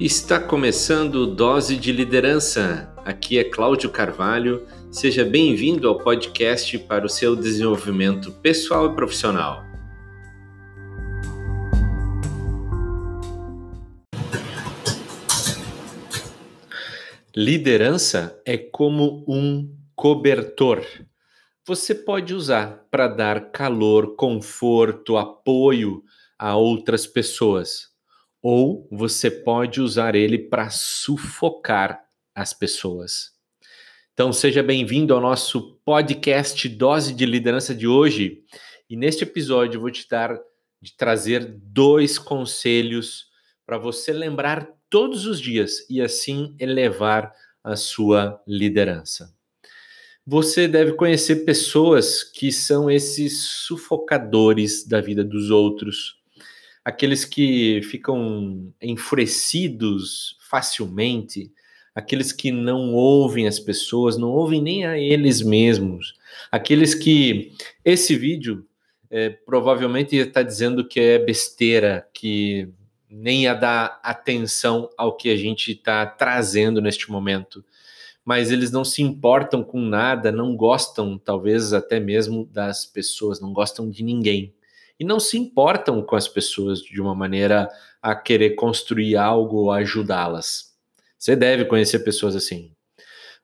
Está começando Dose de Liderança. Aqui é Cláudio Carvalho. Seja bem-vindo ao podcast para o seu desenvolvimento pessoal e profissional. Liderança é como um cobertor. Você pode usar para dar calor, conforto, apoio a outras pessoas ou você pode usar ele para sufocar as pessoas. Então, seja bem-vindo ao nosso podcast Dose de Liderança de hoje. E neste episódio eu vou te dar de trazer dois conselhos para você lembrar todos os dias e assim elevar a sua liderança. Você deve conhecer pessoas que são esses sufocadores da vida dos outros aqueles que ficam enfurecidos facilmente, aqueles que não ouvem as pessoas, não ouvem nem a eles mesmos, aqueles que esse vídeo é, provavelmente está dizendo que é besteira, que nem ia dar atenção ao que a gente está trazendo neste momento. Mas eles não se importam com nada, não gostam, talvez até mesmo das pessoas, não gostam de ninguém e não se importam com as pessoas de uma maneira a querer construir algo ou ajudá-las. Você deve conhecer pessoas assim.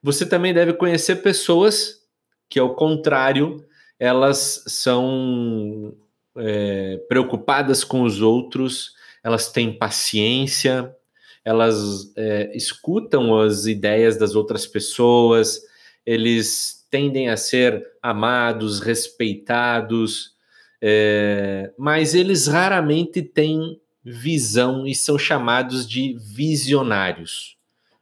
Você também deve conhecer pessoas que, ao contrário, elas são é, preocupadas com os outros, elas têm paciência, elas é, escutam as ideias das outras pessoas, eles tendem a ser amados, respeitados, é, mas eles raramente têm visão e são chamados de visionários.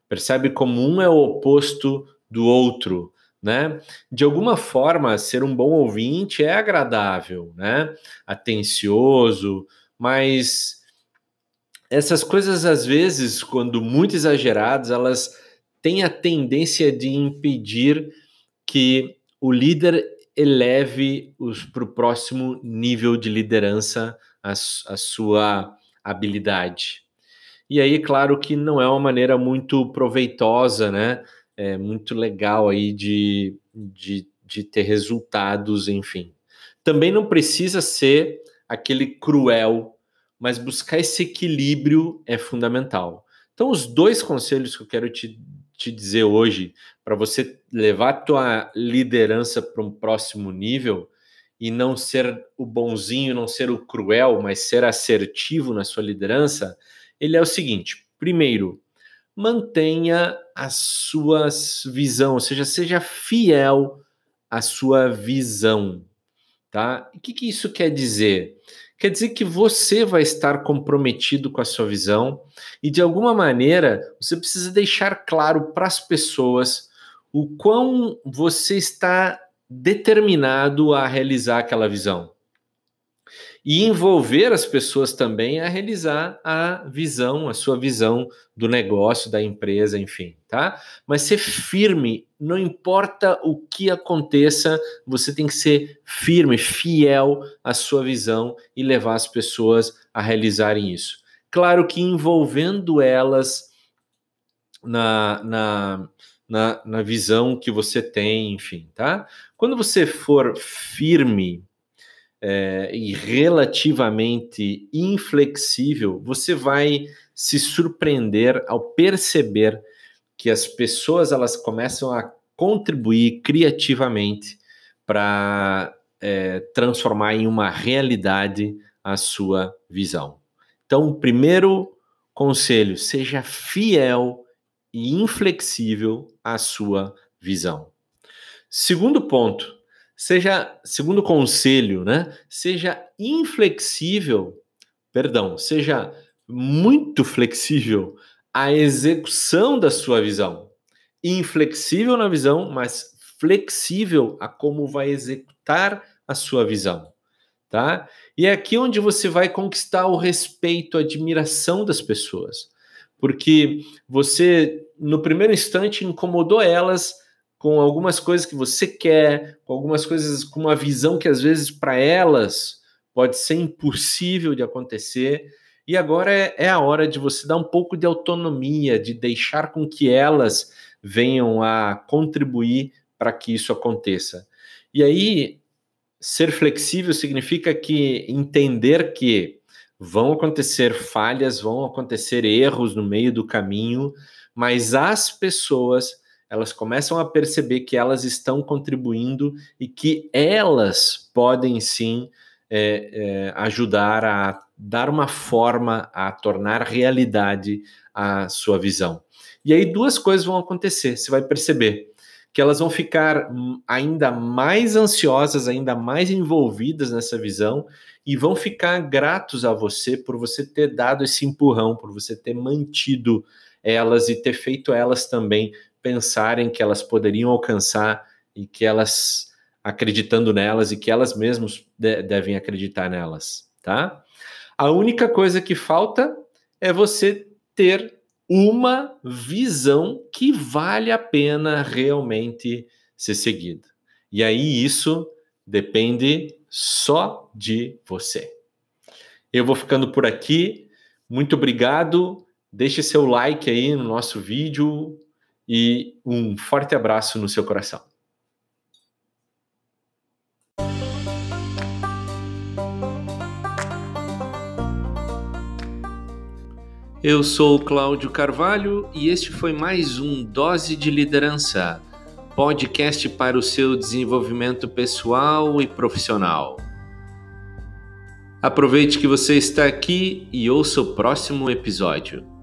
Percebe como um é o oposto do outro, né? De alguma forma, ser um bom ouvinte é agradável, né? Atencioso, mas essas coisas às vezes, quando muito exageradas, elas têm a tendência de impedir que o líder eleve para o próximo nível de liderança a, a sua habilidade. E aí, claro que não é uma maneira muito proveitosa, né? É muito legal aí de, de, de ter resultados, enfim. Também não precisa ser aquele cruel, mas buscar esse equilíbrio é fundamental. Então, os dois conselhos que eu quero te te dizer hoje, para você levar a tua liderança para um próximo nível e não ser o bonzinho, não ser o cruel, mas ser assertivo na sua liderança, ele é o seguinte: primeiro, mantenha a sua visão, ou seja, seja fiel à sua visão, tá? O que, que isso quer dizer? Quer dizer que você vai estar comprometido com a sua visão e de alguma maneira você precisa deixar claro para as pessoas o quão você está determinado a realizar aquela visão e envolver as pessoas também a realizar a visão, a sua visão do negócio, da empresa, enfim, tá? Mas ser firme, não importa o que aconteça, você tem que ser firme, fiel à sua visão e levar as pessoas a realizarem isso. Claro que envolvendo elas na, na, na, na visão que você tem, enfim, tá? Quando você for firme, é, e relativamente inflexível, você vai se surpreender ao perceber que as pessoas elas começam a contribuir criativamente para é, transformar em uma realidade a sua visão. Então, primeiro conselho: seja fiel e inflexível à sua visão. Segundo ponto, seja, segundo conselho, né? Seja inflexível, perdão, seja muito flexível à execução da sua visão. Inflexível na visão, mas flexível a como vai executar a sua visão, tá? E é aqui onde você vai conquistar o respeito, a admiração das pessoas. Porque você, no primeiro instante, incomodou elas com algumas coisas que você quer, com algumas coisas, com uma visão que às vezes para elas pode ser impossível de acontecer. E agora é, é a hora de você dar um pouco de autonomia, de deixar com que elas venham a contribuir para que isso aconteça. E aí, ser flexível significa que entender que vão acontecer falhas, vão acontecer erros no meio do caminho, mas as pessoas elas começam a perceber que elas estão contribuindo e que elas podem sim é, é, ajudar a dar uma forma, a tornar realidade a sua visão. E aí duas coisas vão acontecer, você vai perceber que elas vão ficar ainda mais ansiosas, ainda mais envolvidas nessa visão e vão ficar gratos a você por você ter dado esse empurrão, por você ter mantido elas e ter feito elas também pensarem que elas poderiam alcançar e que elas acreditando nelas e que elas mesmas de devem acreditar nelas, tá? A única coisa que falta é você ter uma visão que vale a pena realmente ser seguida. E aí isso depende só de você. Eu vou ficando por aqui. Muito obrigado. Deixe seu like aí no nosso vídeo, e um forte abraço no seu coração. Eu sou Cláudio Carvalho e este foi mais um Dose de Liderança, podcast para o seu desenvolvimento pessoal e profissional. Aproveite que você está aqui e ouça o próximo episódio.